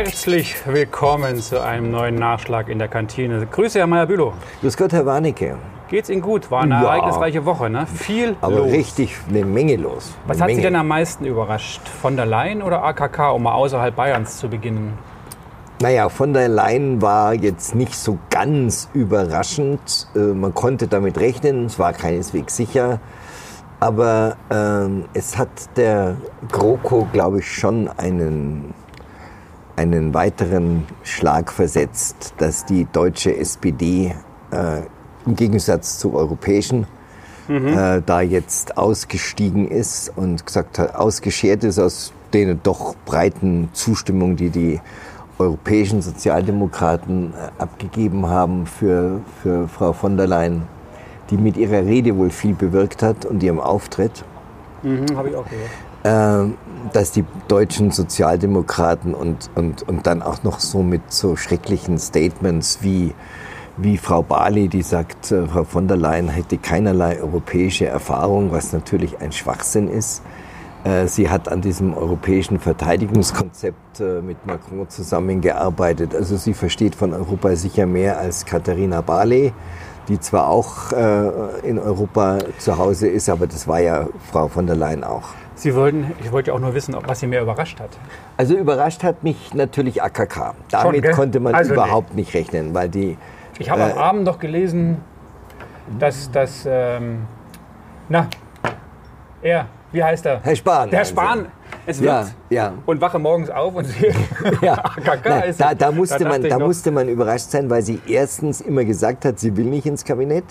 Herzlich willkommen zu einem neuen Nachschlag in der Kantine. Grüße, Herr Meyer-Bülow. Grüß Gott, Herr Warnecke. Geht's Ihnen gut? War eine Ja. ereignisreiche Woche, ne? Viel Aber los. richtig eine Menge los. Was eine hat Sie Menge. denn am meisten überrascht? Von der Leyen oder AKK, um mal außerhalb Bayerns zu beginnen? Naja, von der Leyen war jetzt nicht so ganz überraschend. Äh, Man konnte damit rechnen, es war keineswegs sicher. Aber ähm, es hat der GroKo, glaube ich, schon einen, einen weiteren Schlag versetzt, dass die deutsche SPD äh, im Gegensatz zur europäischen äh, da jetzt ausgestiegen ist und gesagt hat, ausgeschert ist aus den doch breiten Zustimmung, die die europäischen Sozialdemokraten äh, abgegeben haben für, für Frau von der Leyen, die mit ihrer Rede wohl viel bewirkt hat und ihrem Auftritt Mhm, habe ich auch gehört. Äh, dass die deutschen Sozialdemokraten und, und, und dann auch noch so mit so schrecklichen Statements wie, wie Frau Bali, die sagt, äh, Frau von der Leyen hätte keinerlei europäische Erfahrung, was natürlich ein Schwachsinn ist. Äh, Sie hat an diesem europäischen Verteidigungskonzept äh, mit Macron zusammengearbeitet. Also sie versteht von Europa sicher mehr als Katharina Barley, die zwar auch in Europa zu Hause ist, aber das war ja Frau von der Leyen auch. Sie wollten, ich wollte ja auch nur wissen, ob- was Sie mehr überrascht hat. Also überrascht hat mich natürlich AKK. Damit gell? konnte man Also überhaupt nicht rechnen, weil die Ich habe Äh, am Abend noch gelesen, dass, dass ähm, na, er, wie heißt er? Herr Spahn. Der Sie? Spahn. Es Ja, wird. ja. Und wache morgens auf und sehe, Ja. AKK Nein, ist da, da, musste dachte man, da noch, musste man überrascht sein, weil sie erstens immer gesagt hat, sie will nicht ins Kabinett.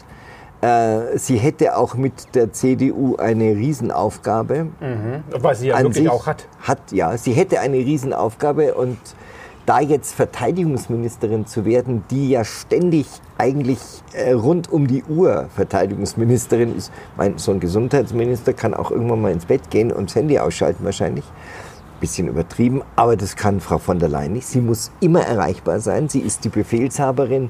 Äh, sie hätte auch mit der CDU eine Riesenaufgabe. Was sie ja an wirklich auch hat. Hat, ja. Sie hätte eine Riesenaufgabe und da jetzt Verteidigungsministerin zu werden, die ja ständig eigentlich äh, rund um die Uhr Verteidigungsministerin ist. Mein, so ein Gesundheitsminister kann auch irgendwann mal ins Bett gehen und das Handy ausschalten wahrscheinlich. Bisschen übertrieben, aber das kann Frau von der Leyen nicht. Sie muss immer erreichbar sein. Sie ist die Befehlshaberin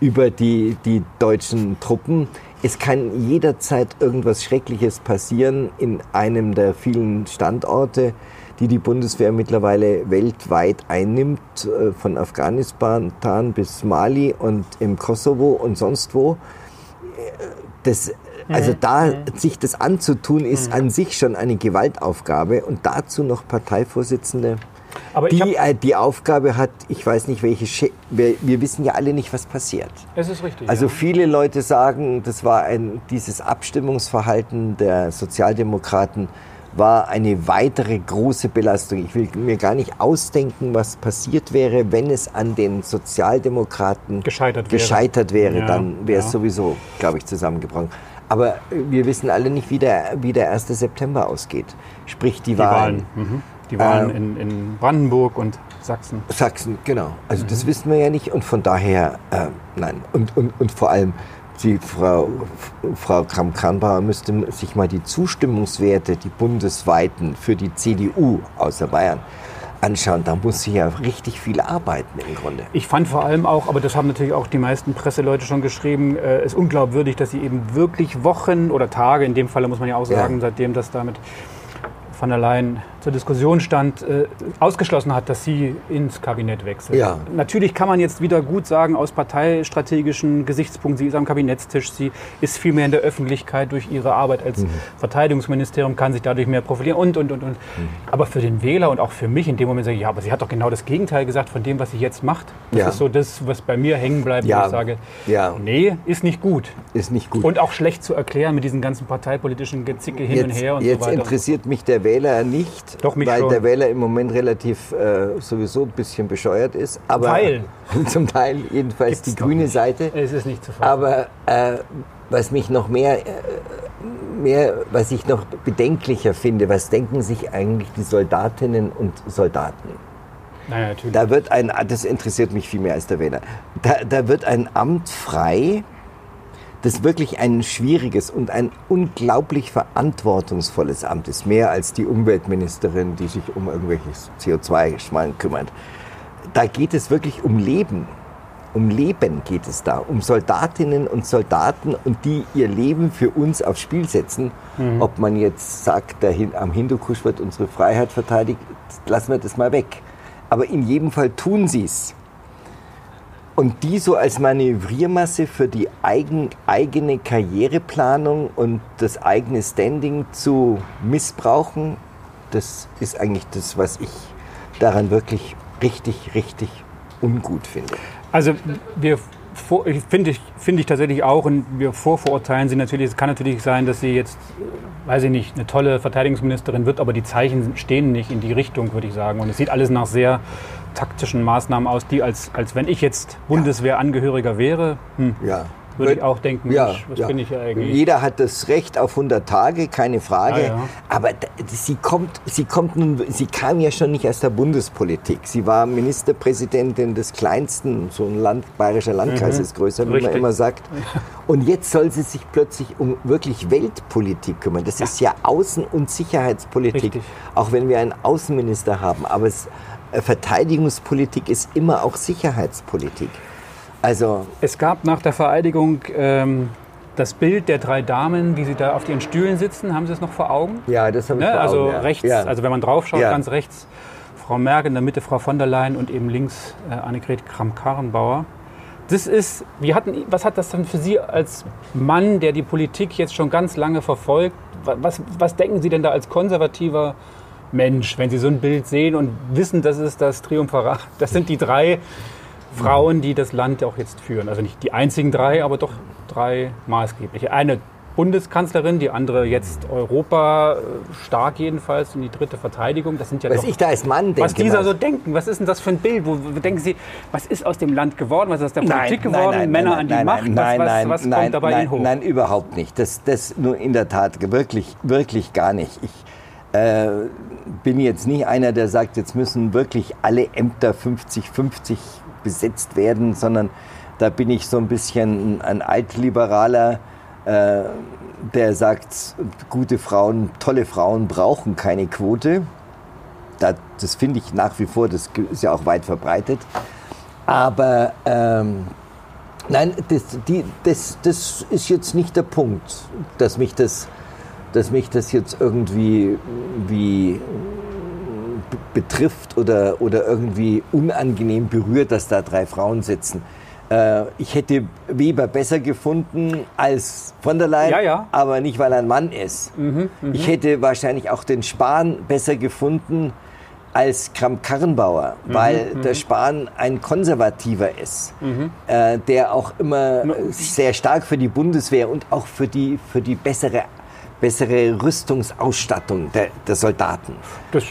über die, die deutschen Truppen. Es kann jederzeit irgendwas Schreckliches passieren in einem der vielen Standorte, die die Bundeswehr mittlerweile weltweit einnimmt, äh, von Afghanistan bis Mali und im Kosovo und sonst wo. Das, also da sich das anzutun, ist an sich schon eine Gewaltaufgabe. Und dazu noch Parteivorsitzende, Aber die hab, äh, die Aufgabe hat, ich weiß nicht welche, Sche- wir, wir wissen ja alle nicht, was passiert. es ist richtig. Also ja. viele Leute sagen, das war ein, dieses Abstimmungsverhalten der Sozialdemokraten war eine weitere große Belastung. Ich will mir gar nicht ausdenken, was passiert wäre, wenn es an den Sozialdemokraten Gescheitert wäre. gescheitert wäre. Ja, Dann wäre es ja. sowieso, glaube ich, zusammengebrochen. Aber wir wissen alle nicht, wie der, wie der 1. September ausgeht. Sprich die, die Wahlen. Wahlen. Mhm. Die Wahlen Ähm, in, in Brandenburg und Sachsen. Sachsen, genau. Also das Mhm. wissen wir ja nicht und von daher, äh, nein. Und, und, und vor allem, die Frau, Frau Kramp-Karrenbauer müsste sich mal die Zustimmungswerte, die bundesweiten für die CDU außer Bayern anschauen. Da muss sie ja richtig viel arbeiten im Grunde. Ich fand vor allem auch, aber das haben natürlich auch die meisten Presseleute schon geschrieben, äh, es ist unglaubwürdig, dass sie eben wirklich Wochen oder Tage, in dem Falle muss man ja auch Ja. sagen, seitdem das damit von der Leyen zur Diskussion stand, äh, ausgeschlossen hat, dass sie ins Kabinett wechselt. Ja. Natürlich kann man jetzt wieder gut sagen, aus parteistrategischen Gesichtspunkten, sie ist am Kabinettstisch, sie ist viel mehr in der Öffentlichkeit durch ihre Arbeit als Mhm. Verteidigungsministerium, kann sich dadurch mehr profilieren und, und, und, und. Mhm. Aber für den Wähler und auch für mich in dem Moment sage ich, ja, aber sie hat doch genau das Gegenteil gesagt von dem, was sie jetzt macht. Das Ja. ist so das, was bei mir hängen bleibt, Ja. wo ich sage, Ja. nee, ist nicht gut. Ist nicht gut. Und auch schlecht zu erklären mit diesen ganzen parteipolitischen Gezicke hin und jetzt, her und jetzt so weiter. interessiert mich der Wähler nicht, Doch, mich weil schon. der Wähler im Moment relativ äh, sowieso ein bisschen bescheuert ist. Aber Teil. zum Teil jedenfalls Gibt's die doch grüne nicht. Seite. Es ist nicht zu fassen. Aber äh, was mich noch mehr, äh, mehr, was ich noch bedenklicher finde, was denken sich eigentlich die Soldatinnen und Soldaten? naja, natürlich. Da wird ein, das interessiert mich viel mehr als der Wähler. Da, da wird ein Amt frei, das wirklich ein schwieriges und ein unglaublich verantwortungsvolles Amt ist. Mehr als die Umweltministerin, die sich um irgendwelches CO2-Schmalen kümmert. Da geht es wirklich um Leben. Um Leben geht es da. Um Soldatinnen und Soldaten und die ihr Leben für uns aufs Spiel setzen. Ob man jetzt sagt, der, Hin- am Hindukusch wird unsere Freiheit verteidigt, lassen wir das mal weg. aber in jedem Fall tun sie es. Und die so als Manövriermasse für die eigen, eigene Karriereplanung und das eigene Standing zu missbrauchen, das ist eigentlich das, was ich daran wirklich richtig, richtig ungut finde. Also wir finde ich, finde ich tatsächlich auch und wir vorverurteilen sie natürlich. Es kann natürlich sein, dass sie jetzt, weiß ich nicht, eine tolle Verteidigungsministerin wird, aber die Zeichen stehen nicht in die Richtung, würde ich sagen. Und es sieht alles nach sehr taktischen Maßnahmen aus, die als, als wenn ich jetzt Bundeswehrangehöriger wäre, hm, Ja. Würde ich auch denken, Ja, Mensch, was ja. bin ich hier eigentlich? Jeder hat das Recht auf 100 Tage, keine Frage. Ja, ja. Aber sie kommt, sie kommt nun, sie kam ja schon nicht aus der Bundespolitik. Sie war Ministerpräsidentin des kleinsten, so ein Land, bayerischer Landkreis ist größer, wie man Mhm. Richtig. immer sagt. Und jetzt soll sie sich plötzlich um wirklich Weltpolitik kümmern. Das ist ja Außen- und Sicherheitspolitik. Richtig. Auch wenn wir einen Außenminister haben. Aber es, äh, Verteidigungspolitik ist immer auch Sicherheitspolitik. Also Es gab nach der Vereidigung ähm, das Bild der drei Damen, wie sie da auf ihren Stühlen sitzen. Haben Sie es noch vor Augen? ja, das haben wir Ne? vor Also Augen, ja. rechts, Ja. also wenn man drauf schaut, Ja. ganz rechts Frau Merkel, in der Mitte Frau von der Leyen und eben links äh, Annegret Kramp-Karrenbauer. Das ist, wie hatten, was hat das dann für Sie als Mann, der die Politik jetzt schon ganz lange verfolgt? wa- Was, was denken Sie denn da als konservativer Mensch, wenn Sie so ein Bild sehen und wissen, das ist das Triumphirat? Das sind die drei Frauen, die das Land auch jetzt führen. Also nicht die einzigen drei, aber doch drei maßgebliche. Eine Bundeskanzlerin, die andere jetzt Europa äh, stark jedenfalls und die dritte Verteidigung. Das sind ja Was doch, ich da als Mann denke. was dieser mal. so denken. Was ist denn das für ein Bild? Wo, wo denken Sie, was ist aus dem Land geworden? Was ist aus der Politik nein, geworden? nein, Männer nein, an die nein, Macht? Nein, was was, nein, was nein, kommt dabei nein, hoch? Nein, überhaupt nicht. Das, das nur in der Tat wirklich, wirklich gar nicht. Ich äh, bin jetzt nicht einer, der sagt, jetzt müssen wirklich alle Ämter 50-50 besetzt werden, sondern da bin ich so ein bisschen ein Altliberaler, äh, der sagt, gute Frauen, tolle Frauen brauchen keine Quote. Da, das finde ich nach wie vor, das ist ja auch weit verbreitet. Aber ähm, nein, das, die, das, das ist jetzt nicht der Punkt, dass mich das, dass mich das jetzt irgendwie wie betrifft oder, oder irgendwie unangenehm berührt, dass da drei Frauen sitzen. Äh, ich hätte Weber besser gefunden als von der Leyen, Ja, ja. aber nicht, weil er ein Mann ist. Mhm, Ich hätte wahrscheinlich auch den Spahn besser gefunden als Kramp-Karrenbauer, Mhm, weil der Spahn ein Konservativer ist, äh, der auch immer sehr stark für die Bundeswehr und auch für die, für die bessere, bessere Rüstungsausstattung der, der Soldaten. Das,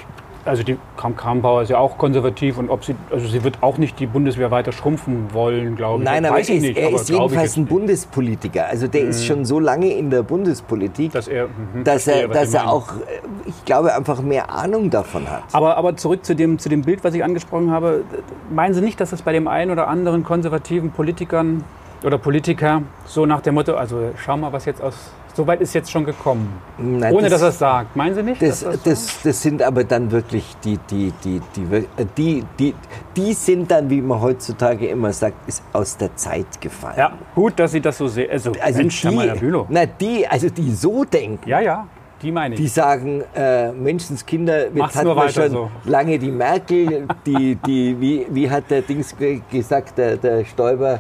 also die Kramp-Karrenbauer ist ja auch konservativ und ob sie, also sie wird auch nicht die Bundeswehr weiter schrumpfen wollen, glaube ich. Nein, aber Weiß er ich ist, nicht, er ist jedenfalls ein. Bundespolitiker. Also der ist schon so lange in der Bundespolitik, dass er, mhm, dass er, dass er auch, äh, ich glaube, einfach mehr Ahnung davon hat. Aber, aber zurück zu dem, zu dem Bild, was ich angesprochen habe. Meinen Sie nicht, dass es bei dem einen oder anderen konservativen Politikern oder Politiker so nach dem Motto, also schau mal, was jetzt aus. So weit ist jetzt schon gekommen. Nein, Ohne das- dass er es sagt. Meinen Sie nicht? Das, das das, das sind aber dann wirklich die, die, die, die, wir- äh, die, die, die sind dann, wie man heutzutage immer sagt, ist aus der Zeit gefallen. ja, gut, dass Sie das so sehen. Also, Also Mensch, Herr die, Meyer-Bülow. na, die, also die so denken, Ja, ja, die meine ich. die sagen, äh, Menschenskinder, jetzt Macht's hat nur man weiter schon so. lange die Merkel, die, die, wie, wie hat der Dings ge- gesagt, der, der Stoiber,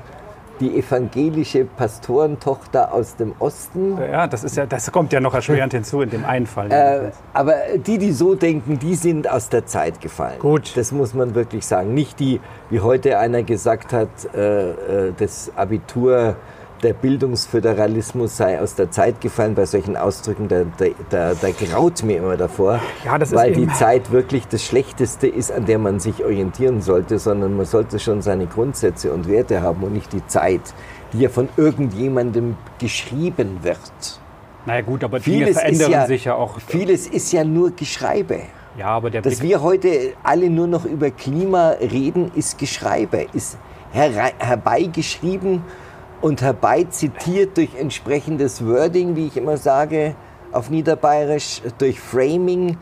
die evangelische Pastorentochter aus dem Osten. ja, das, ist ja, das kommt ja noch erschwerend hinzu in dem einen Fall. Äh, aber die, die so denken, die sind aus der Zeit gefallen. Gut. Das muss man wirklich sagen. Nicht die, wie heute einer gesagt hat, äh, äh, das Abitur, der Bildungsföderalismus sei aus der Zeit gefallen. Bei solchen Ausdrücken, da, da, da, graut mir immer davor. Ja, weil die Zeit wirklich das Schlechteste ist, an der man sich orientieren sollte, sondern man sollte schon seine Grundsätze und Werte haben und nicht die Zeit, die ja von irgendjemandem geschrieben wird. naja, gut, aber Dinge Vieles ist verändern ja, sich ja auch. Vieles ist ja nur Geschreibe. Ja, aber der Dass Blick, wir heute alle nur noch über Klima reden, ist Geschreibe, ist herbeigeschrieben und herbeizitiert durch entsprechendes Wording, wie ich immer sage, auf Niederbayerisch, durch Framing.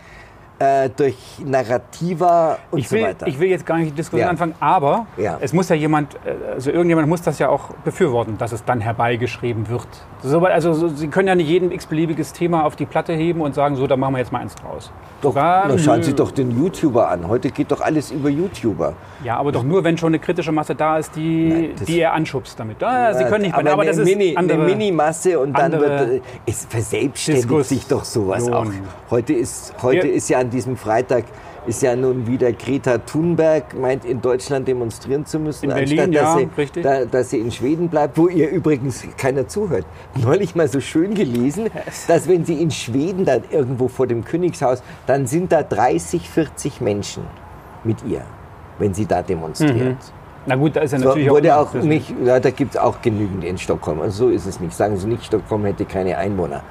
Äh, durch Narrativa und ich will, so weiter. Ich will jetzt gar nicht die Diskussion Ja. anfangen, aber Ja. es muss ja jemand, äh, also irgendjemand muss das ja auch befürworten, dass es dann herbeigeschrieben wird. So, also so, Sie können ja nicht jeden x-beliebiges Thema auf die Platte heben und sagen, so, da machen wir jetzt mal eins draus. doch, Sogar- na, schauen. Sie doch den YouTuber an. Heute geht doch alles über YouTuber. Ja, aber doch nur, wenn schon eine kritische Masse da ist, die, Nein, das- die er anschubst damit. Ah, Sie können nicht, aber, aber eine, das ist Mini, andere, eine Minimasse und dann wird äh, es verselbstständigt Diskussion. sich doch sowas auch. Heute ist heute Wir- ist ja an diesem Freitag ist ja nun wieder Greta Thunberg meint in Deutschland demonstrieren zu müssen, In Berlin, anstatt dass, ja, sie. Da, dass sie in Schweden bleibt, wo ihr übrigens keiner zuhört. Neulich mal so schön gelesen, dass wenn sie in Schweden da irgendwo vor dem Königshaus, dann sind da 30, 40 Menschen mit ihr, wenn sie da demonstriert. Na gut, da ist ja So, natürlich wurde auch, auch nicht, ja, da gibt es auch genügend in Stockholm. Also so ist es nicht. Sagen Sie nicht, Stockholm hätte keine Einwohner.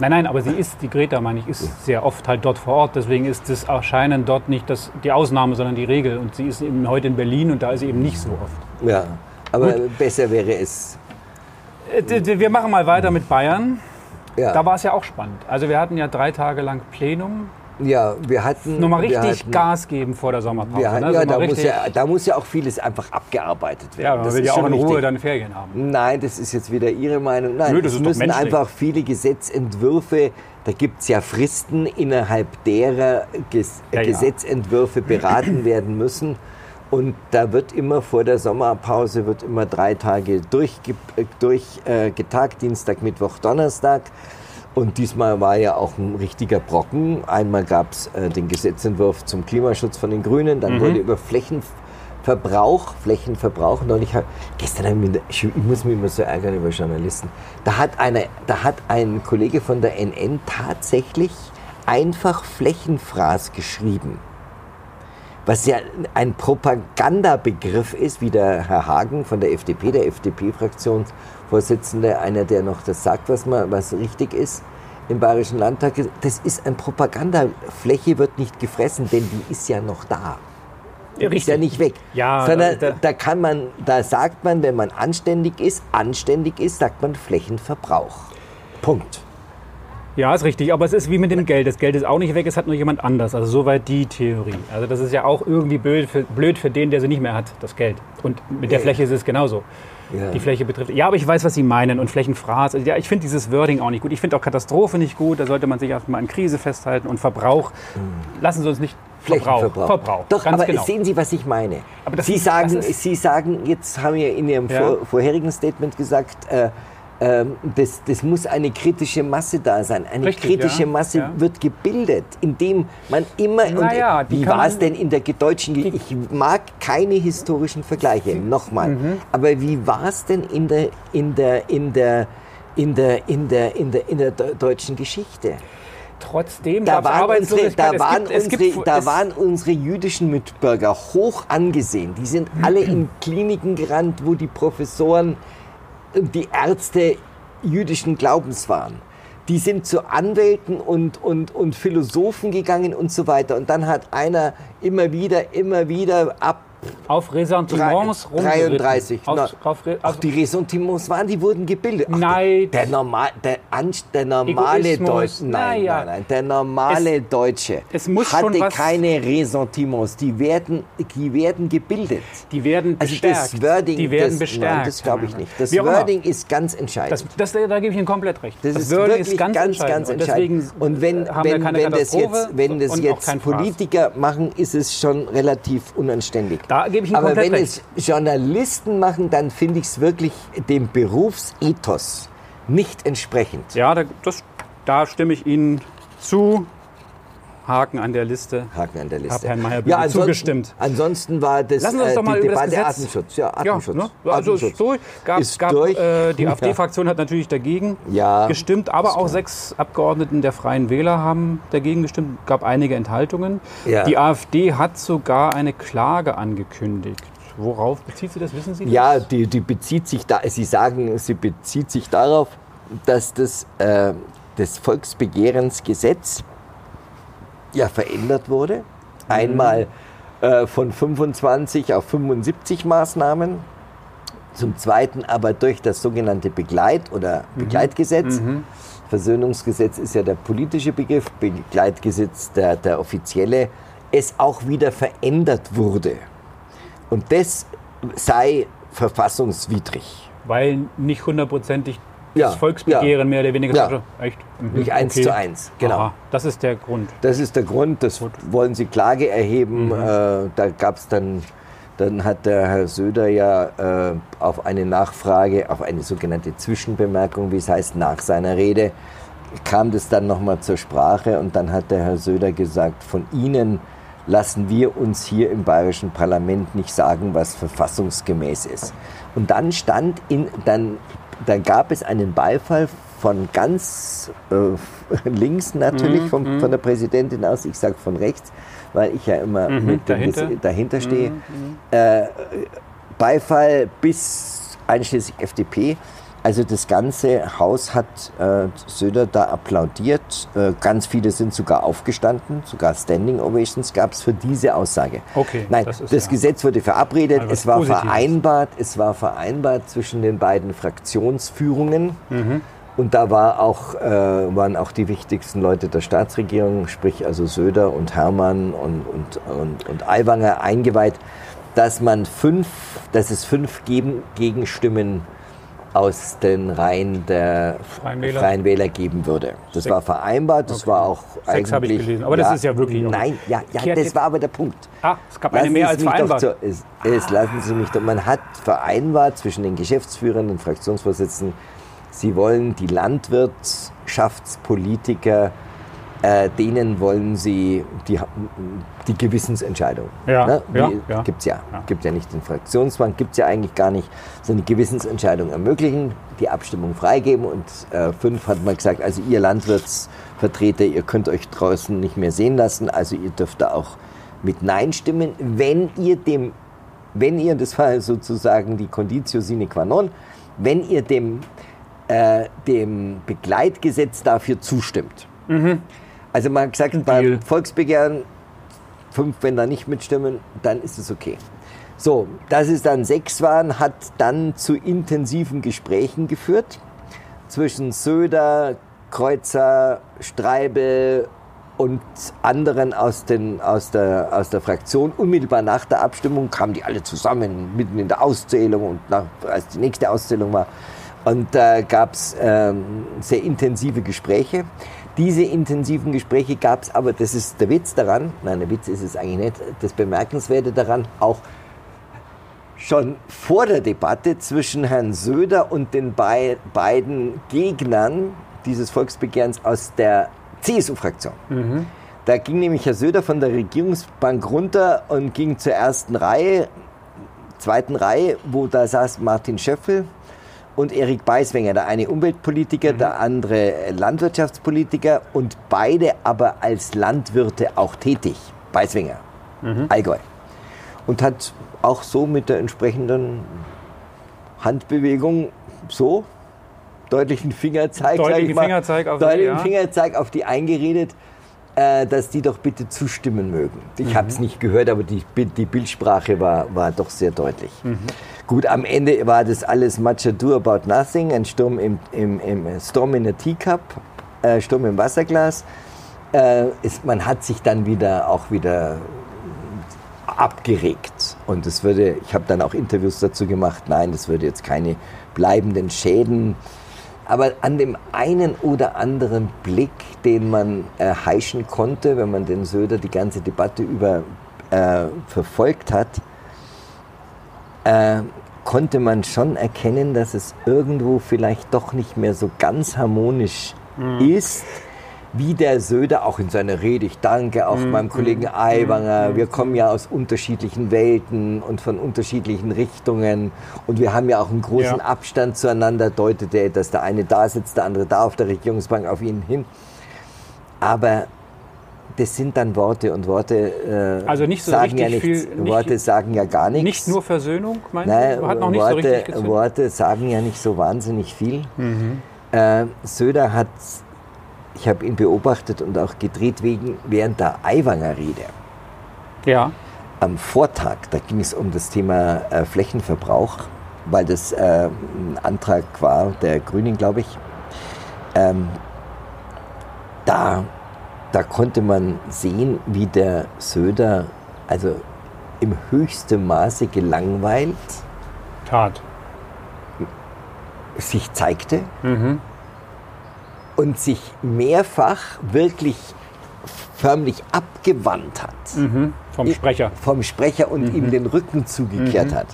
Nein, nein, aber sie ist, die Greta, meine ich, ist sehr oft halt dort vor Ort. Deswegen ist das Erscheinen dort nicht das, die Ausnahme, sondern die Regel. Und sie ist eben heute in Berlin und da ist sie eben nicht so oft. Ja, aber besser wäre es. Äh, Wir machen mal weiter mit Bayern. Ja, Da war es ja auch spannend. Also wir hatten ja drei Tage lang Plenum. Ja wir hatten. Nochmal richtig hatten, Gas geben vor der Sommerpause. Wir hatten, ne? ja, da, muss ja, da muss ja auch vieles einfach abgearbeitet ja, werden. man Das will ja auch in Ruhe dann Ferien haben. Nein, das ist jetzt wieder Ihre Meinung. Nein, Nö, das es müssen einfach viele Gesetzentwürfe, da gibt es ja Fristen, innerhalb derer Ges Ja, ja. Gesetzentwürfe beraten werden müssen. Und da wird immer vor der Sommerpause wird immer drei Tage durchgetagt, durch, äh, getagt, Dienstag, Mittwoch, Donnerstag. Und diesmal war ja auch ein richtiger Brocken. Einmal gab es äh, den Gesetzentwurf zum Klimaschutz von den Grünen, Mhm. dann wurde über Flächenverbrauch, Flächenverbrauch, neulich, hab- gestern wir, ich ich muss mich immer so ärgern über Journalisten, da hat, eine, da hat ein Kollege von der NN tatsächlich einfach Flächenfraß geschrieben was ja ein Propagandabegriff ist, wie der Herr Hagen von der FDP, der FDP-Fraktionsvorsitzende, einer, der noch das sagt, was, man, was richtig ist im Bayerischen Landtag. Das ist ein Propaganda. Fläche wird nicht gefressen, denn die ist ja noch da. Die ist ja nicht weg. Ja, Sondern da- da kann man, da sagt man, wenn man anständig ist, anständig ist, sagt man Flächenverbrauch. Punkt. Ja, ist richtig. Aber es ist wie mit dem Geld. Das Geld ist auch nicht weg, es hat nur jemand anders. Also soweit die Theorie. Also das ist ja auch irgendwie blöd für, blöd für den, der sie nicht mehr hat, das Geld. Und mit der Ja. Fläche ist es genauso. Ja. Die Fläche betrifft. Ja, aber ich weiß, was Sie meinen. Und Flächenfraß. Also, ja, ich finde dieses Wording auch nicht gut. Ich finde auch Katastrophe nicht gut. Da sollte man sich erstmal an Krise festhalten. Und Verbrauch. Lassen Sie uns nicht Verbrauch. Flächenverbrauch. Verbrauch. Doch, Ganz aber genau. sehen Sie, was ich meine. Aber das Sie, ist- sagen, Sie sagen, jetzt haben wir in Ihrem Ja. vor, vorherigen Statement gesagt, äh, ähm, das, das muss eine kritische Masse da sein. Eine Richtig, kritische ja, Masse ja. wird gebildet, indem man immer. Die wie war es denn in der deutschen. Ge- Ich mag keine historischen Vergleiche, nochmal. Mhm. Aber wie war es denn in der, in der, in der, in der, in der, in der, in der de- deutschen Geschichte? Trotzdem Da waren, unsere, da, Es waren gibt- unsere, gibt- da waren unsere jüdischen Mitbürger hoch angesehen. Die sind alle in Kliniken gerannt, wo die Professoren die Ärzte jüdischen Glaubens waren. Die sind zu Anwälten und, und, und Philosophen gegangen und so weiter. Und dann hat einer immer wieder, immer wieder ab auf Ressentiments rumgeritten. 33, Auf, auf, Re- Ach, auf, die Ressentiments waren, die wurden gebildet. Ach, Neid. Der, normal, der, der normale. Deutsche, nein, Naja. nein, nein, der normale Deutsche es hatte keine Ressentiments. Die werden, die werden gebildet. die werden Also bestärkt. das Wording, die werden das, bestärkt. Nein, das glaube ich nicht. Das Wie. Wording ist ganz entscheidend. Das, das, da gebe ich Ihnen komplett recht. Das, ist Wording wirklich ganz, ganz, entscheidend. Und entscheidend. deswegen Und wenn, wir wenn, wenn das jetzt, wenn das und jetzt. Politiker machen, ist es schon relativ unanständig. Da gebe ich Ihnen Aber wenn recht. es Journalisten machen, dann finde ich es wirklich dem Berufsethos nicht entsprechend. Ja, da, das, da stimme ich Ihnen zu. Haken an der Liste. Haken an der Liste. Hab Herrn Mayer ansonsten, zugestimmt. Ansonsten war das Lassen Sie uns äh, doch mal die über das Debatte Gesetz- Artenschutz. Ja, Artenschutz. Ja, ne? also Artenschutz. ist durch. Gab, Ist gab, durch. Äh, die Ja. AfD-Fraktion hat natürlich dagegen Ja. gestimmt, aber auch sechs Abgeordneten der Freien Wähler haben dagegen gestimmt. gab einige Enthaltungen. Ja. Die AfD hat sogar eine Klage angekündigt. Worauf bezieht sie das? Wissen Sie das? Ja, die, die bezieht sich da, Sie sagen, sie bezieht sich darauf, dass das, äh, das Volksbegehrensgesetz ja verändert wurde. Einmal äh, von 25 auf 75 Maßnahmen. Zum Zweiten aber durch das sogenannte Begleit- oder Begleitgesetz Versöhnungsgesetz ist ja der politische Begriff, Begleitgesetz der, der offizielle, es auch wieder verändert wurde. Und das sei verfassungswidrig. Weil nicht hundertprozentig Ja, das Volksbegehren ja. mehr oder weniger Ja. echt? Mhm, Nicht eins okay. zu eins, genau. Aha, das ist der Grund. Das ist der Grund, das wollen sie Klage erheben. Mhm. Äh, da gab es dann, dann hat der Herr Söder ja äh, auf eine Nachfrage, auf eine sogenannte Zwischenbemerkung, wie es heißt, nach seiner Rede, kam das dann nochmal zur Sprache und dann hat der Herr Söder gesagt, von Ihnen lassen wir uns hier im bayerischen Parlament nicht sagen, was verfassungsgemäß ist. Und dann stand in, dann, dann gab es einen Beifall von ganz äh, links natürlich, vom, von der Präsidentin aus, ich sage von rechts, weil ich ja immer mit dem dahinter. Dahinter stehe. Äh, Beifall bis einschließlich FDP. Also das ganze Haus hat äh, Söder da applaudiert. Äh, ganz viele sind sogar aufgestanden, sogar Standing Ovations gab es für diese Aussage. Okay, Nein, das das, ja- Gesetz wurde verabredet, es war Positives. vereinbart, es war vereinbart zwischen den beiden Fraktionsführungen. Mhm. Und da war auch, äh, waren auch die wichtigsten Leute der Staatsregierung, sprich also Söder und Hermann und, und, und, und Aiwanger eingeweiht, dass man fünf, dass es fünf geben, Gegenstimmen aus den Reihen der Freien Wähler? Freien Wähler geben würde. Das Sechs. war vereinbart, das Okay. war auch Sechs eigentlich... habe ich gelesen, aber das ist ja wirklich Nein, ja, ja das war aber der Punkt. Ah, es gab eine Lassen mehr Sie als vereinbart. Zu, es, es, lassen Sie mich doch, man hat vereinbart zwischen den Geschäftsführern und Fraktionsvorsitzenden, sie wollen die Landwirtschaftspolitiker, äh, denen wollen sie die, die Gewissensentscheidung. Ja, ne? ja, ja. Gibt's ja. Ja. Gibt ja nicht den Fraktionszwang, gibt es ja eigentlich gar nicht, sondern die Gewissensentscheidung ermöglichen, die Abstimmung freigeben und äh, fünf hat man gesagt, also ihr Landwirtsvertreter, ihr könnt euch draußen nicht mehr sehen lassen, also ihr dürft da auch mit Nein stimmen, wenn ihr dem, wenn ihr, das war sozusagen die Conditio sine qua non, wenn ihr dem, äh, dem Begleitgesetz dafür zustimmt. Also man hat gesagt, Deal. beim Volksbegehren, fünf, wenn da nicht mitstimmen, dann ist es okay. So, dass es dann sechs waren, hat dann zu intensiven Gesprächen geführt zwischen Söder, Kreuzer, Streibel und anderen aus, den, aus, der, aus der Fraktion. Unmittelbar nach der Abstimmung kamen die alle zusammen, mitten in der Auszählung und nach, als die nächste Auszählung war. Und da gab es ähm, sehr intensive Gespräche. Diese intensiven Gespräche gab es aber, das ist der Witz daran, nein, der Witz ist es eigentlich nicht, das Bemerkenswerte daran, auch schon vor der Debatte zwischen Herrn Söder und den bei, beiden Gegnern dieses Volksbegehrens aus der CSU-Fraktion. Da ging nämlich Herr Söder von der Regierungsbank runter und ging zur ersten Reihe, zweiten Reihe, wo da saß Martin Schöffel und Erik Beiswenger, der eine Umweltpolitiker, der andere Landwirtschaftspolitiker und beide aber als Landwirte auch tätig. Beiswenger, Allgäu. Und hat auch so mit der entsprechenden Handbewegung so deutlichen Fingerzeig, sag Deutlichen ich mal, Fingerzeig auf die, deutlichen ja. Fingerzeig auf die eingeredet, äh, dass die doch bitte zustimmen mögen. Ich habe es nicht gehört, aber die, die Bildsprache war, war doch sehr deutlich. Gut, am Ende war das alles much ado about nothing, ein Sturm im, im, im Storm in a Teacup, äh, Sturm im Wasserglas. Äh, ist, man hat sich dann wieder auch wieder abgeregt. Und es würde, ich habe dann auch Interviews dazu gemacht, nein, das würde jetzt keine bleibenden Schäden. Aber an dem einen oder anderen Blick, den man äh, heischen konnte, wenn man den Söder die ganze Debatte über äh, verfolgt hat, äh, konnte man schon erkennen, dass es irgendwo vielleicht doch nicht mehr so ganz harmonisch ist, wie der Söder auch in seiner Rede. Ich danke auch meinem Kollegen Aiwanger. Wir kommen ja aus unterschiedlichen Welten und von unterschiedlichen Richtungen. Und wir haben ja auch einen großen Ja. Abstand zueinander, deutet er, dass der eine da sitzt, der andere da auf der Regierungsbank auf ihn hin. Aber das sind dann Worte und Worte äh, Also nicht so sagen ja nichts. viel- nicht- Worte sagen ja gar nichts. Nicht nur Versöhnung, meinst Nein, du? Hat noch nicht so Worte, richtig gezündet? Worte sagen ja nicht so wahnsinnig viel. Mhm. Äh, Söder hat, ich habe ihn beobachtet und auch gedreht wegen, während der Aiwanger Rede. Ja. Am Vortag, da ging es um das Thema äh, Flächenverbrauch, weil das äh, ein Antrag war der Grünen, glaube ich. Ähm, da, da konnte man sehen, wie der Söder also im höchsten Maße gelangweilt Tat. sich zeigte und sich mehrfach wirklich förmlich abgewandt hat Vom Sprecher. vom Sprecher und ihm den Rücken zugekehrt hat.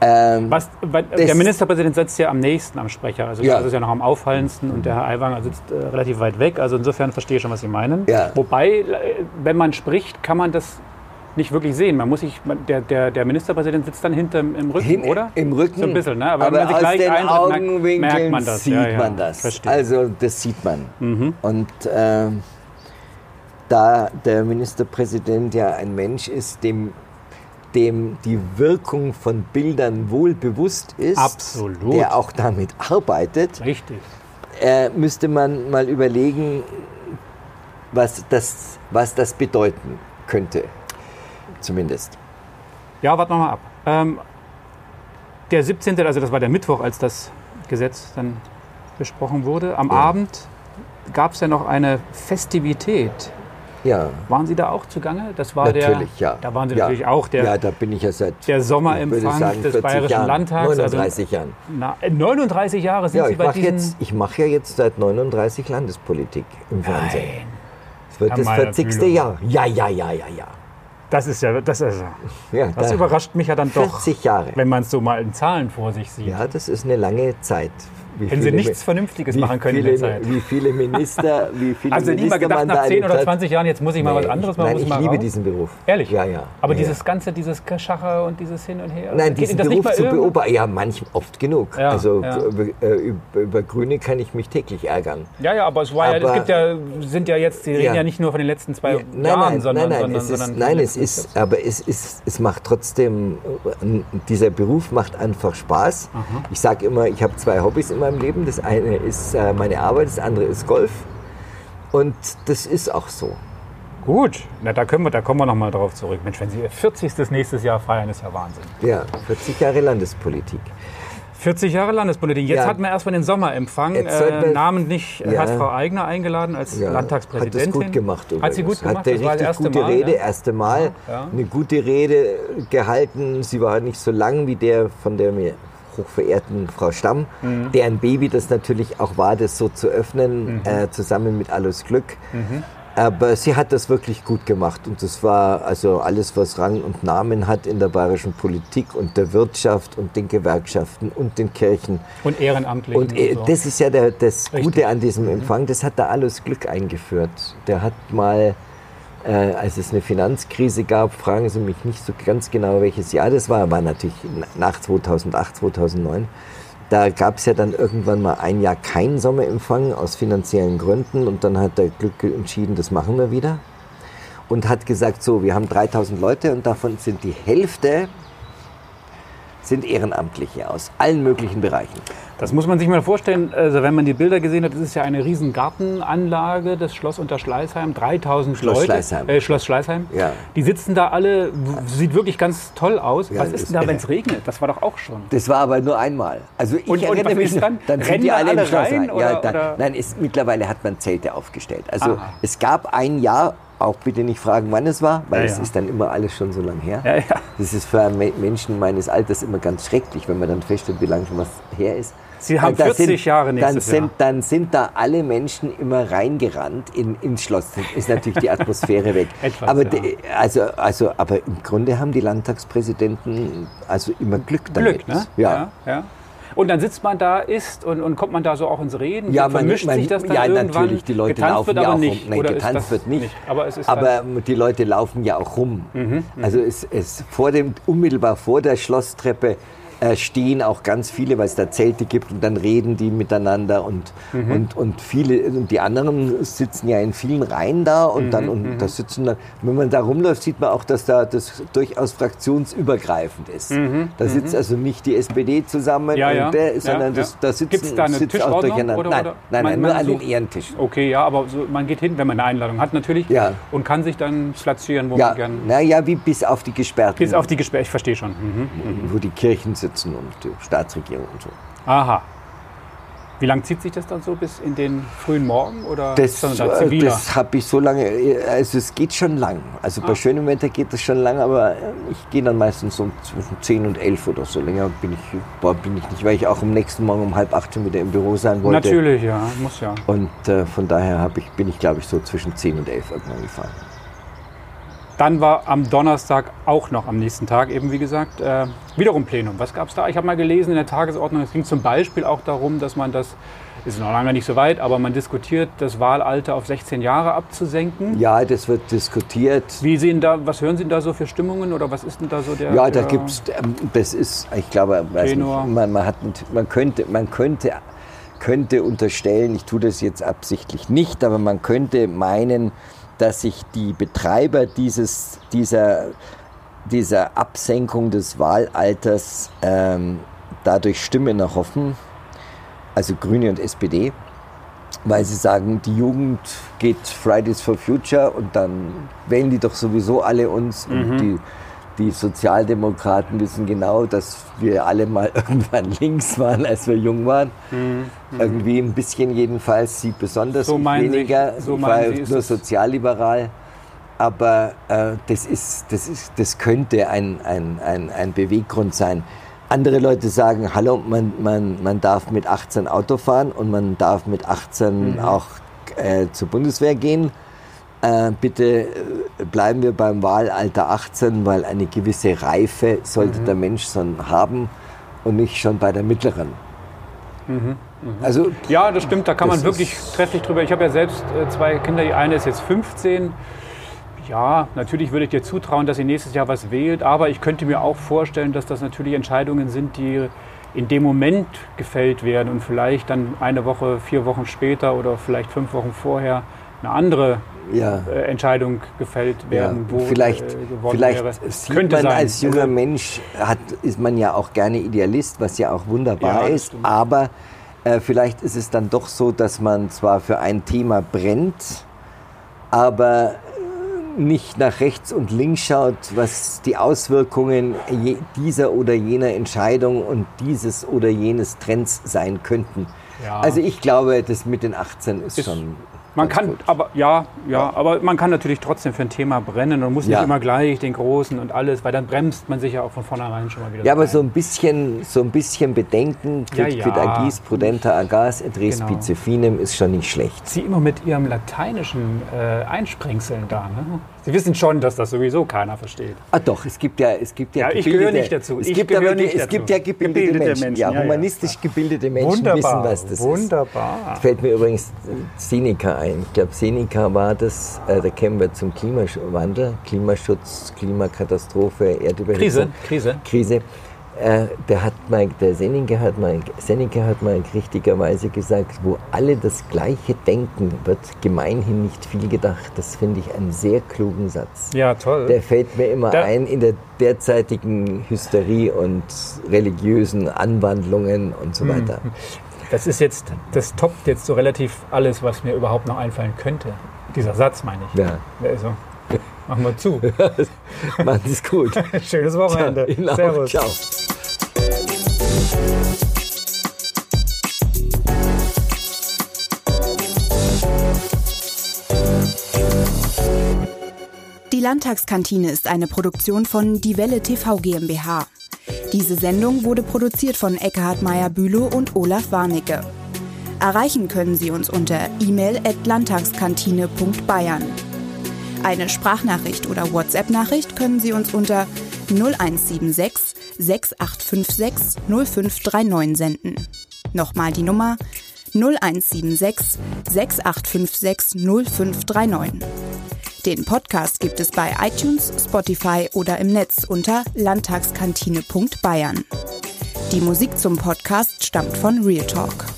Ähm, Was, der Ministerpräsident sitzt ja am nächsten am Sprecher. Also Ja. das ist ja noch am auffallendsten und der Herr Aiwanger sitzt äh, relativ weit weg. Also insofern verstehe ich schon, was Sie meinen. Ja. Wobei, äh, wenn man spricht, kann man das nicht wirklich sehen. Man muss sich, der, der, der Ministerpräsident sitzt dann hinterm im Rücken, hin, oder? Im Rücken. So ein bisschen, ne? Aber, Aber, wenn man sich aus den eintritt, Augenwinkeln merkt man das. sieht ja, ja. man das. Verstehe. Also das sieht man. Mhm. Und ähm, da der Ministerpräsident ja ein Mensch ist, dem, dem die Wirkung von Bildern wohl bewusst ist, Absolut. der auch damit arbeitet, Richtig. äh, müsste man mal überlegen, was das, was das bedeuten könnte. Zumindest. Ja, warten wir mal ab. Ähm, der 17., also das war der Mittwoch, als das Gesetz dann besprochen wurde. Am Ja. Abend gab es ja noch eine Festivität. Ja, Waren Sie da auch zugange? Das war natürlich, der, ja. Da waren Sie ja. natürlich auch der, ja, da bin ich ja seit der Sommerempfang sagen, des 40 Bayerischen Jahren, Landtags. 39 Jahren. Also, na, äh, 39 Jahre sind Ja, Sie ich bei mache diesen... jetzt, ich mache ja jetzt seit 39 Landespolitik im Fernsehen. Nein, Es wird Herr das Meyer, 40. Bülow. Jahr. Ja, ja, ja, ja, ja. Das ist ja, das ist, ja das da- überrascht mich ja dann doch, 40 Jahre. wenn man es so mal in Zahlen vor sich sieht. Ja, das ist eine lange Zeit. Wie wenn Sie nichts Vernünftiges machen können viele, in der Zeit. Wie viele Minister, wie viele Also nie mal gedacht, nach 10 erlebt oder hat. 20 Jahren, jetzt muss ich mal Nee, was anderes machen. Nein, ich mal liebe raus. diesen Beruf. Ehrlich? Ja, ja. Aber ja, dieses ganze, dieses Geschacher und dieses Hin und Her. Nein, diesen Beruf zu beobachten, ja, manchmal oft genug. Ja, also. Über, äh, über, über Grüne kann ich mich täglich ärgern. Ja, ja, aber es war ja, es Aber- gibt ja, sind ja jetzt, Sie reden Ja. nicht nur von den letzten zwei Jahren, nein, sondern, nein, nein, sondern, es ist, sondern von nein, es ist, aber es ist, es macht trotzdem, dieser Beruf macht einfach Spaß. Ich sage immer, ich habe zwei Hobbys in meinem Leben. Das eine ist äh, meine Arbeit, das andere ist Golf. Und das ist auch so. Gut, na, da, können wir, da kommen wir nochmal drauf zurück. Mensch, wenn Sie Ihr 40. nächstes Jahr feiern, ist ja Wahnsinn. Ja, 40 Jahre Landespolitik. 40 Jahre Landespolitik. Jetzt Ja. hatten wir erstmal den Sommerempfang. Äh, wir- namentlich äh, Ja. hat Frau Eigner eingeladen als Ja, Landtagspräsidentin. Hat das gut gemacht. Hat sie übrigens. gut gemacht? Hat eine das das richtig erste gute Mal. Rede, ja? erste Mal. Eine gute Rede gehalten. Sie war nicht so lang wie der von der mir hochverehrten Frau Stamm, Mhm. deren Baby das natürlich auch war, das so zu öffnen, Mhm. äh, zusammen mit Alles Glück. Aber sie hat das wirklich gut gemacht und das war also alles, was Rang und Namen hat in der bayerischen Politik und der Wirtschaft und den Gewerkschaften und den Kirchen. Und ehrenamtlich. Und äh, das ist ja der, das Richtig. Gute an diesem Empfang, das hat da alles Glück eingeführt. Der hat mal, äh, als es eine Finanzkrise gab, fragen Sie mich nicht so ganz genau, welches Jahr das war, war natürlich nach 2008, 2009. Da gab es ja dann irgendwann mal ein Jahr keinen Sommerempfang aus finanziellen Gründen und dann hat der Glück entschieden, das machen wir wieder. Und hat gesagt, so, wir haben 3000 Leute und davon sind die Hälfte sind Ehrenamtliche aus allen möglichen Bereichen. Das muss man sich mal vorstellen, also wenn man die Bilder gesehen hat, das ist ja eine riesen Gartenanlage, das Schloss unter Schleißheim, 3000 Schloss Leute. Schleißheim. Äh, Schloss Schleißheim. Ja. Die sitzen da alle, sieht wirklich ganz toll aus. Ja, was ist denn da, wenn es regnet? Das war doch auch schon. Das war aber nur einmal. Also ich Und- und erinnere was mich, ist dann? dann sind die da alle, im alle Schloss rein, oder- ja, dann? Nein, ist, mittlerweile hat man Zelte aufgestellt. Also Aha. es gab ein Jahr, auch bitte nicht fragen, wann es war, weil Ja, es ja. ist dann immer alles schon so lang her. Ja. Das ist für Me- Menschen meines Alters immer ganz schrecklich, wenn man dann feststellt, wie lange schon was her ist. Sie haben Und da 40 Jahre dann nächstes sind, Jahr. Dann sind da alle Menschen immer reingerannt in, ins Schloss. Dann ist natürlich die Atmosphäre weg. Etwas, aber, ja. also, also, aber im Grunde haben die Landtagspräsidenten also immer Glück damit. Glück, ne? Ja. ja. ja. Und dann sitzt man da, isst und, und kommt man da so auch ins Reden? Ja, man- vermischt man- sich das dann ja, irgendwann? natürlich, die Leute getanzt laufen wird ja aber auch nicht. rum. Nein, getanzt wird nicht. Aber es ist Aber dann, ähm, die Leute laufen ja auch rum. Mhm, Also es, es vor dem, unmittelbar vor der Schlosstreppe stehen auch ganz viele, weil es da Zelte gibt und dann reden die miteinander und, Mhm. und, und viele, und die anderen sitzen ja in vielen Reihen da und Mhm, dann, und da sitzen dann, wenn man da rumläuft, sieht man auch, dass da das durchaus fraktionsübergreifend ist. Da sitzt also nicht die SPD zusammen, Mhm, Ja, ja. und der, sondern ja. das, da sitzen Gibt's da eine sitzt auch durcheinander. oder- nein, oder? nein, Man- nein, nur man an den Ehrentischen. Okay, ja, aber so, man geht hin, wenn man eine Einladung hat natürlich Ja. und kann sich dann platzieren, wo man gern... naja, wie bis auf die Gesperrten, Bis auf die Gespräche, ich verstehe schon. Mhm. wo die Kirchen sitzen und die Staatsregierung und so. Aha. Wie lange zieht sich das dann so bis in den frühen Morgen oder Das, das habe ich so lange, also es geht schon lang. Also bei Ah. schönem Wetter geht das schon lang, aber ich gehe dann meistens so zwischen 10 und 11 oder so. Länger bin ich, boah, bin ich nicht, weil ich auch am nächsten Morgen um halb acht schon wieder im Büro sein wollte. Natürlich, ja, muss ja. Und äh, von daher ich, bin ich, glaube ich, so zwischen 10 und 11 irgendwann gefahren. Dann war am Donnerstag auch noch am nächsten Tag eben, wie gesagt, äh, wiederum Plenum. Was gab es da? Ich habe mal gelesen in der Tagesordnung, es ging zum Beispiel auch darum, dass man das, ist noch lange nicht so weit, aber man diskutiert, das Wahlalter auf 16 Jahre abzusenken. Ja, das wird diskutiert. Wie sehen da, was hören Sie denn da so für Stimmungen oder was ist denn da so der? Ja, da der, gibt's, ähm, das ist, ich glaube, weiß nicht, man, man, hat, man könnte, man könnte, könnte unterstellen, ich tue das jetzt absichtlich nicht, aber man könnte meinen, dass sich die Betreiber dieses, dieser, dieser Absenkung des Wahlalters ähm, dadurch Stimmen erhoffen, also Grüne und SPD, weil sie sagen, die Jugend geht Fridays for Future und dann wählen die doch sowieso alle uns und die, die Sozialdemokraten wissen genau, dass wir alle mal irgendwann links waren, als wir jung waren. Irgendwie ein bisschen jedenfalls, sie besonders So weniger. so ich meinen war nur sozialliberal. Aber äh, das, ist, das, ist, das könnte ein, ein, ein, ein Beweggrund sein. Andere Leute sagen, hallo, man, man, man darf mit 18 Auto fahren und man darf mit 18 Mhm. auch äh, zur Bundeswehr gehen. Äh, bitte äh, bleiben wir beim Wahlalter 18, weil eine gewisse Reife sollte Mhm. der Mensch schon haben und nicht schon bei der mittleren. Mhm. Also Ja, das stimmt, da kann man wirklich trefflich drüber. Ich habe ja selbst äh, zwei Kinder, die eine ist jetzt 15. Ja, natürlich würde ich dir zutrauen, dass sie nächstes Jahr was wählt, aber ich könnte mir auch vorstellen, dass das natürlich Entscheidungen sind, die in dem Moment gefällt werden und vielleicht dann eine Woche, vier Wochen später oder vielleicht fünf Wochen vorher eine andere ja. äh, Entscheidung gefällt Ja, werden, wo vielleicht äh, gewonnen vielleicht wäre. sieht Könnte man sein. als junger Also, Mensch, hat, ist man ja auch gerne Idealist, was ja auch wunderbar Ja, ist. stimmt. Aber äh, vielleicht ist es dann doch so, dass man zwar für ein Thema brennt, aber äh, nicht nach rechts und links schaut, was die Auswirkungen dieser oder jener Entscheidung und dieses oder jenes Trends sein könnten. Ja. Also ich glaube, das mit den 18 ist, Ist- schon Man kann, gut. aber ja, ja, aber man kann natürlich trotzdem für ein Thema brennen und muss Ja. nicht immer gleich den großen und alles, weil dann bremst man sich ja auch von vornherein schon mal wieder. Ja, aber ein. so ein bisschen, so ein bisschen Bedenken, Ja, quid, ja. quid agis, prudenter agas, et res Genau. pice finem, ist schon nicht schlecht. Sie immer mit Ihrem lateinischen äh, Einsprengseln da, ne? Sie wissen schon, dass das sowieso keiner versteht. Ah doch, es gibt ja, es gibt ja, Ja, ich gehöre nicht dazu. Es Ich gibt, aber, nicht es dazu. gibt ja gebildete, Gebildete Menschen. Menschen, Ja, ja, ja. humanistisch gebildete Menschen wissen, was das ist. wunderbar. Fällt mir übrigens Seneca ein. Ich glaube, Seneca war das, äh, da kämen wir zum Klimawandel, Klimaschutz, Klimakatastrophe, Erdüberhitzung. Krise, Krise. Krise. Äh, der hat mal, der Seneca hat mal, Seneca hat mal richtigerweise gesagt, wo alle das Gleiche denken, wird gemeinhin nicht viel gedacht. Das finde ich einen sehr klugen Satz. Ja, toll. Der fällt mir immer Da- ein in der derzeitigen Hysterie und religiösen Anwandlungen und so weiter. Das ist jetzt, das toppt jetzt so relativ alles, was mir überhaupt noch einfallen könnte. Dieser Satz meine ich. Ja, Also, machen wir zu. macht es gut. Schönes Wochenende. Ihnen auch. Servus. Ciao. Die Landtagskantine ist eine Produktion von Die Welle TV GmbH. Diese Sendung wurde produziert von Eckhard Meyer-Bülow und Olaf Warnecke. Erreichen können Sie uns unter e-mail at landtagskantine.bayern. Eine Sprachnachricht oder WhatsApp-Nachricht können Sie uns unter 0176 6856 0539 senden. Nochmal die Nummer 0176 6856 0539. Den Podcast gibt es bei iTunes, Spotify oder im Netz unter landtagskantine.bayern. Die Musik zum Podcast stammt von Real Talk.